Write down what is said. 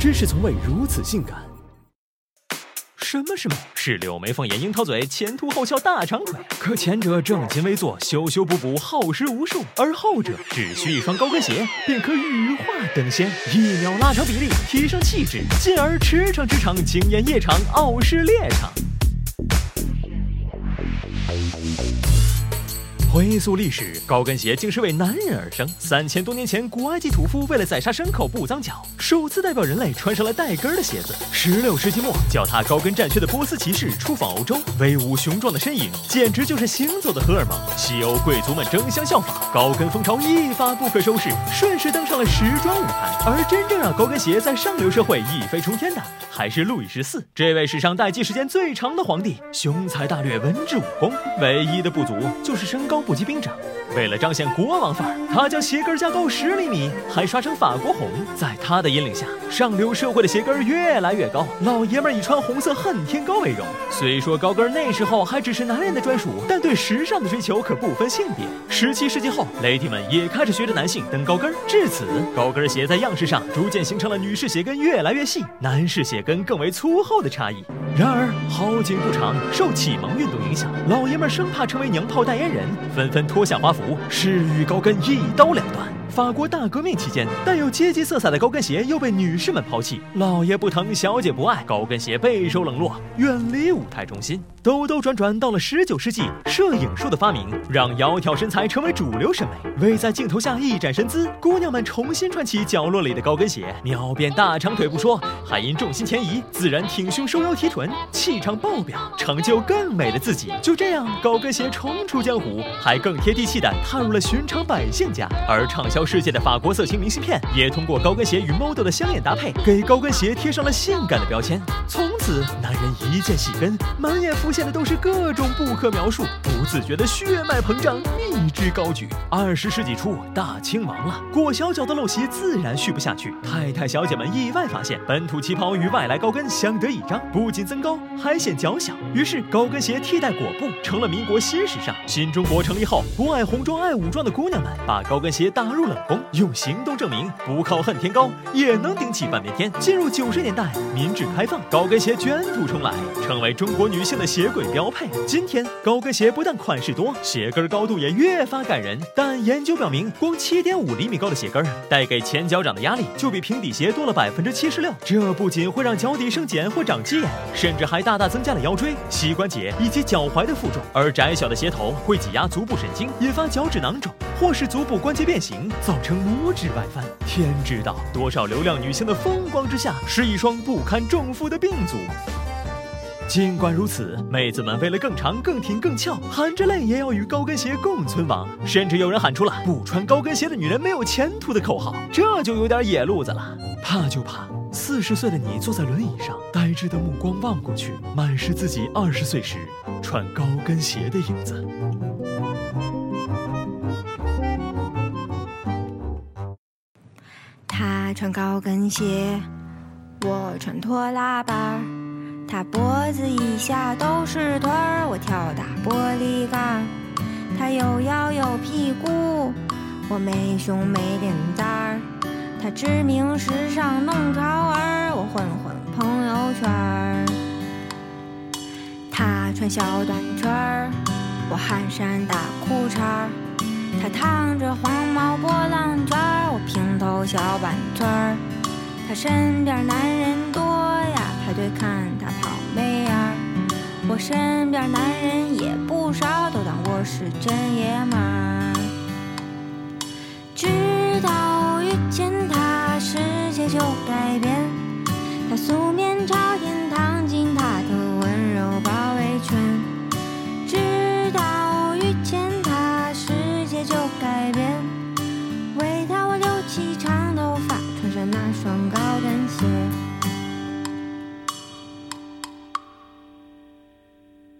真是从未如此性感。什么是美？是柳眉凤眼、樱桃嘴、前凸后翘、大长腿。可前者正襟危坐、修修补补、耗时无数，而后者只需一双高跟鞋，便可羽化登仙，一秒拉长比例，提升气质，进而驰骋职场，惊艳夜场，傲视猎场。回溯历史，高跟鞋竟是为男人而生。三千多年前，古埃及屠夫为了宰杀牲口不脏脚，首次代表人类穿上了带跟的鞋子。十六世纪末，脚踏高跟战靴的波斯骑士出访欧洲，威武雄壮的身影简直就是行走的荷尔蒙。西欧贵族们争相效仿，高跟风潮一发不可收拾，顺势登上了时装舞台。而真正让高跟鞋在上流社会一飞冲天的，还是路易十四这位史上待机时间最长的皇帝。雄才大略，文治武功，唯一的不足就是身高。不及兵长，为了彰显国王范儿，他将鞋跟加高十厘米，还刷成法国红。在他的引领下，上流社会的鞋跟越来越高，老爷们以穿红色恨天高为荣。虽说高跟那时候还只是男人的专属，但对时尚的追求可不分性别。十七世纪后，lady 们也开始学着男性蹬高跟，至此，高跟鞋在样式上逐渐形成了女士鞋跟越来越细，男士鞋跟更为粗厚的差异。然而好景不长，受启蒙运动影响，老爷们生怕成为娘炮代言人。纷纷脱下华服，誓与高跟一刀两断。法国大革命期间，带有阶级色彩的高跟鞋又被女士们抛弃。老爷不疼，小姐不爱，高跟鞋备受冷落，远离舞台中心。兜兜转转到了十九世纪，摄影术的发明让窈窕身材成为主流审美。为在镜头下一展身姿，姑娘们重新穿起角落里的高跟鞋，秒变大长腿不说，还因重心前移，自然挺胸收腰提臀，气场爆表，成就更美的自己。就这样，高跟鞋重出江湖，还更贴地气的踏入了寻常百姓家，而畅销。世界的法国色情明信片也通过高跟鞋与 model 的香艳搭配，给高跟鞋贴上了性感的标签。从此，男人一见细跟，满眼浮现的都是各种不可描述，不自觉的血脉膨胀，蜜汁高举。二十世纪初，大清亡了，裹小脚的陋习自然续不下去。太太小姐们意外发现，本土旗袍与外来高跟相得益彰，不仅增高，还显脚小。于是，高跟鞋替代裹布，成了民国新时尚。新中国成立后，不爱红装爱武装的姑娘们，把高跟鞋打入冷宫。用行动证明，不靠恨天高也能顶起半边天。进入九十年代，民智开放，高跟鞋卷土重来，成为中国女性的鞋柜标配。今天，高跟鞋不但款式多，鞋跟高度也越发感人。但研究表明，光七点五厘米高的鞋跟带给前脚掌的压力就比平底鞋多了百分之七十六。这不仅会让脚底生茧或长鸡眼，甚至还大大增加了腰椎、膝关节以及脚踝的负重。而窄小的鞋头会挤压足部神经，引发脚趾囊肿，或是足部关节变形。造成拇指外翻，天知道多少流量女星的风光之下是一双不堪重负的病足。尽管如此，妹子们为了更长、更挺、更翘，含着泪也要与高跟鞋共存亡。甚至有人喊出了“不穿高跟鞋的女人没有前途”的口号，这就有点野路子了。怕就怕四十岁的你坐在轮椅上，呆滞的目光望过去，满是自己二十岁时穿高跟鞋的影子。她穿高跟鞋，我穿拖拉板儿。他脖子以下都是腿儿，我跳打玻璃杆儿。他有腰有屁股，我没胸没脸蛋儿。他知名时尚弄潮儿，我混混朋友圈儿。他穿小短裙儿，我汗衫大裤衩儿。他烫着黄毛波浪卷儿，我平头小板寸儿。他身边男人多呀，排队看他跑妹眼儿。我身边男人也不少，都当我是真爷们儿。直到遇见他，世界就改变。他素面朝细。长头发，穿上那双高跟鞋。